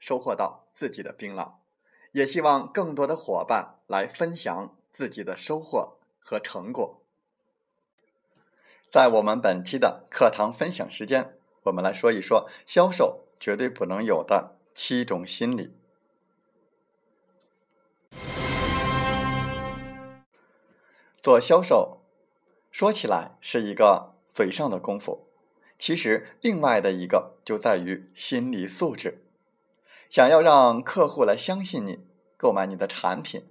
收获到自己的槟榔，也希望更多的伙伴来分享自己的收获和成果。在我们本期的课堂分享时间，我们来说一说销售绝对不能有的七种心理。做销售说起来是一个嘴上的功夫，其实另外的一个就在于心理素质。想要让客户来相信你，购买你的产品，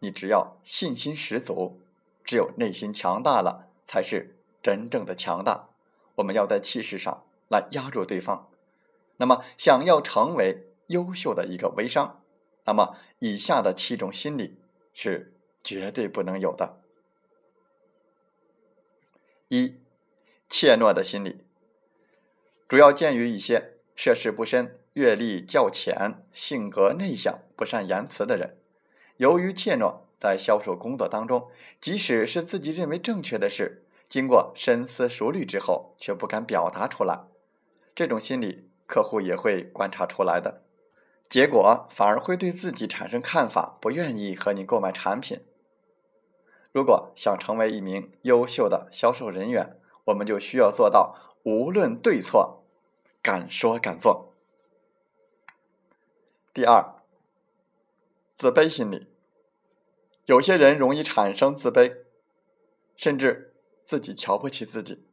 你只要信心十足，只有内心强大了，才是真正的强大。我们要在气势上来压住对方。那么，想要成为优秀的一个微商，那么以下的七种心理是绝对不能有的：一、怯懦的心理，主要见于一些涉世不深。阅历较浅、性格内向、不善言辞的人，由于怯懦，在销售工作当中，即使是自己认为正确的事，经过深思熟虑之后，却不敢表达出来。这种心理，客户也会观察出来的，结果反而会对自己产生看法，不愿意和你购买产品。如果想成为一名优秀的销售人员，我们就需要做到无论对错，敢说敢做。第二，自卑心理。有些人容易产生自卑，甚至自己瞧不起自己，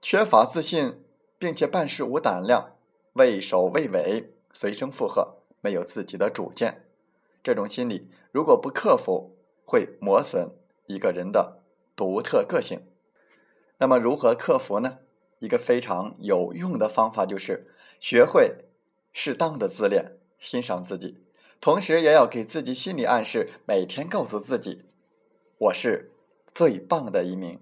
缺乏自信，并且办事无胆量，畏首畏尾，随声附和，没有自己的主见。这种心理如果不克服，会磨损一个人的独特个性。那么，如何克服呢？一个非常有用的方法就是学会适当的自恋。欣赏自己，同时也要给自己心理暗示，每天告诉自己：“我是最棒的一名。”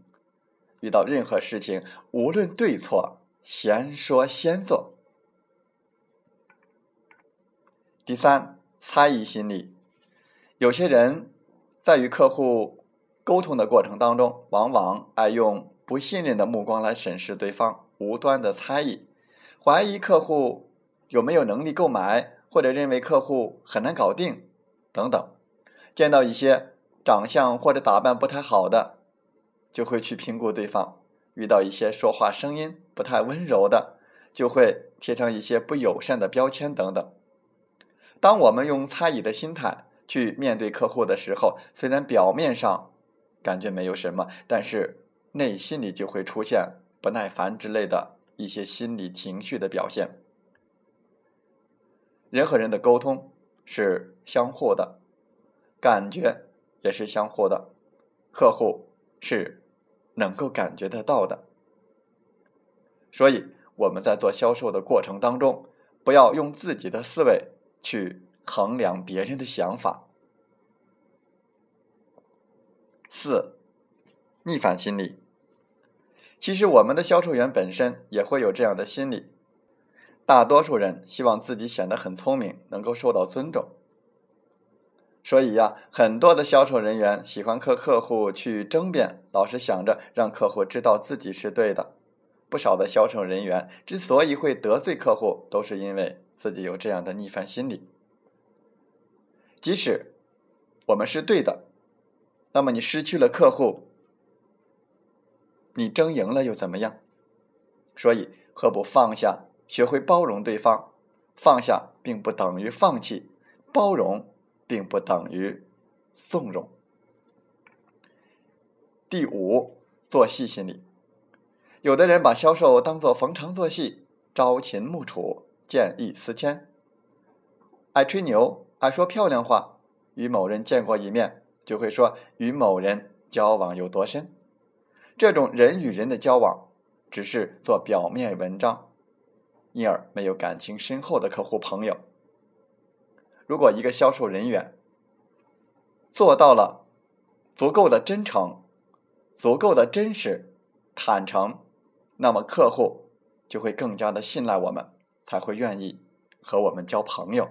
遇到任何事情，无论对错，先说先做。第三，猜疑心理。有些人在与客户沟通的过程当中，往往爱用不信任的目光来审视对方，无端的猜疑，怀疑客户有没有能力购买。或者认为客户很难搞定，等等，见到一些长相或者打扮不太好的，就会去评估对方；遇到一些说话声音不太温柔的，就会贴上一些不友善的标签等等。当我们用猜疑的心态去面对客户的时候，虽然表面上感觉没有什么，但是内心里就会出现不耐烦之类的一些心理情绪的表现。人和人的沟通是相互的，感觉也是相互的，客户是能够感觉得到的。所以我们在做销售的过程当中，不要用自己的思维去衡量别人的想法。四，逆反心理。其实我们的销售员本身也会有这样的心理。大多数人希望自己显得很聪明，能够受到尊重。所以呀，很多的销售人员喜欢和客户去争辩，老是想着让客户知道自己是对的。不少的销售人员之所以会得罪客户，都是因为自己有这样的逆反心理。即使我们是对的，那么你失去了客户，你争赢了又怎么样？所以何不放下？学会包容对方，放下并不等于放弃，包容并不等于纵容。第五，做戏心理。有的人把销售当作逢场作戏，朝秦暮楚，见异思迁，爱吹牛，爱说漂亮话。与某人见过一面，就会说与某人交往有多深。这种人与人的交往，只是做表面文章，因而没有感情深厚的客户朋友。如果一个销售人员做到了足够的真诚、足够的真实、坦诚，那么客户就会更加的信赖我们，才会愿意和我们交朋友。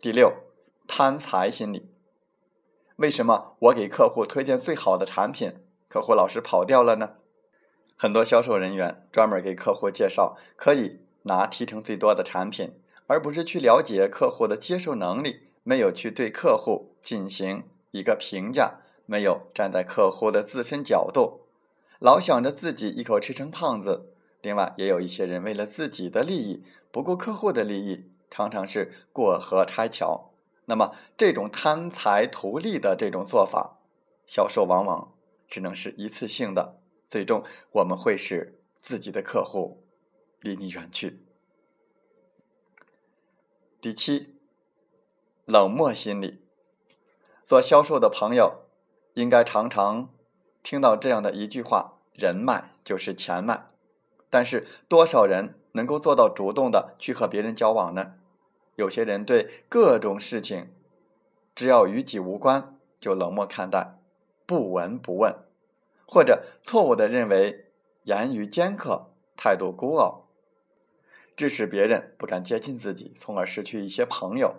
第六，贪财心理。为什么我给客户推荐最好的产品，客户老是跑掉了呢？很多销售人员专门给客户介绍可以拿提成最多的产品，而不是去了解客户的接受能力，没有去对客户进行一个评价，没有站在客户的自身角度，老想着自己一口吃成胖子。另外，也有一些人为了自己的利益，不顾客户的利益。常常是过河拆桥，那么这种贪财图利的这种做法，销售往往只能是一次性的，最终我们会使自己的客户离你远去。第七，冷漠心理。做销售的朋友应该常常听到这样的一句话：“人脉就是钱脉。”但是多少人？能够做到主动的去和别人交往呢？有些人对各种事情，只要与己无关就冷漠看待，不闻不问，或者错误的认为言语尖刻，态度孤傲，致使别人不敢接近自己，从而失去一些朋友。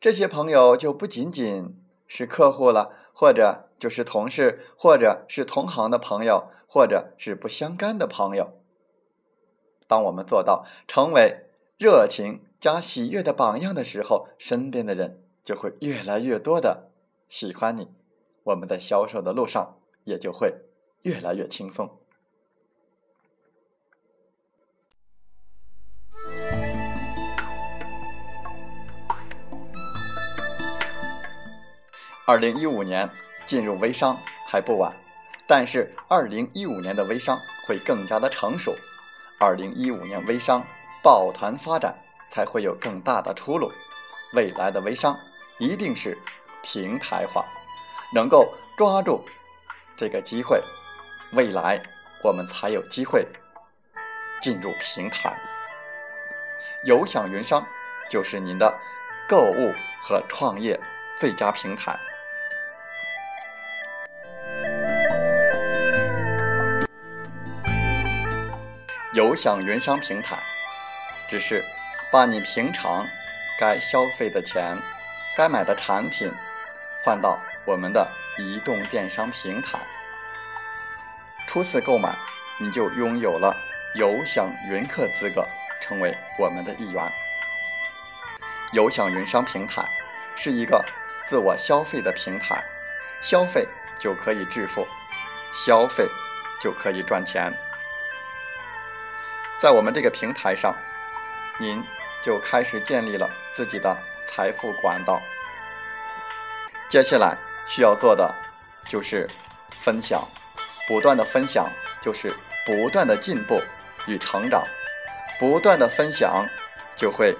这些朋友就不仅仅是客户了，或者就是同事，或者是同行的朋友，或者是不相干的朋友。当我们做到成为热情加喜悦的榜样的时候，身边的人就会越来越多的喜欢你，我们在销售的路上也就会越来越轻松。二零一五年进入微商还不晚，但是二零一五年的微商会更加的成熟。二零一五年微商抱团发展，才会有更大的出路。未来的微商一定是平台化，能够抓住这个机会，未来我们才有机会进入平台。有享云商就是您的购物和创业最佳平台。有享云商平台，只是把你平常该消费的钱、该买的产品换到我们的移动电商平台。初次购买，你就拥有了有享云客资格，成为我们的一员。有享云商平台是一个自我消费的平台，消费就可以致富，消费就可以赚钱。在我们这个平台上，您就开始建立了自己的财富管道。接下来需要做的就是分享，不断的分享就是不断的进步与成长，不断的分享就会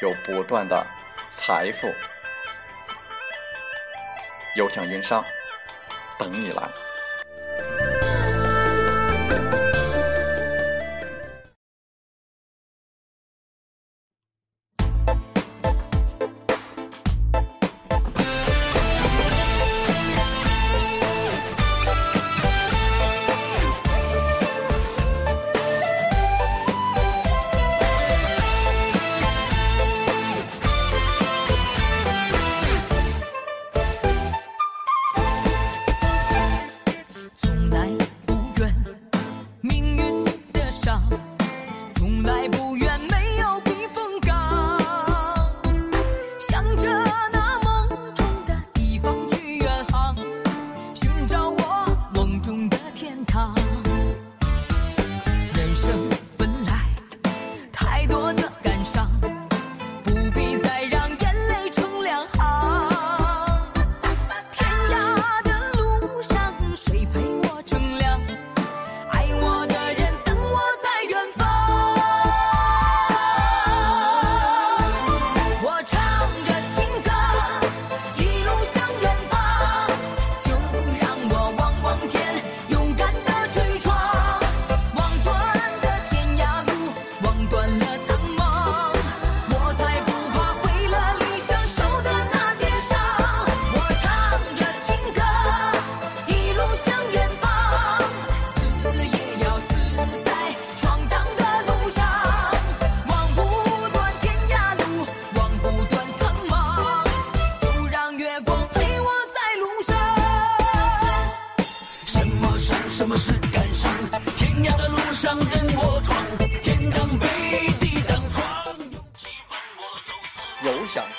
有不断的财富。有享云商，等你来。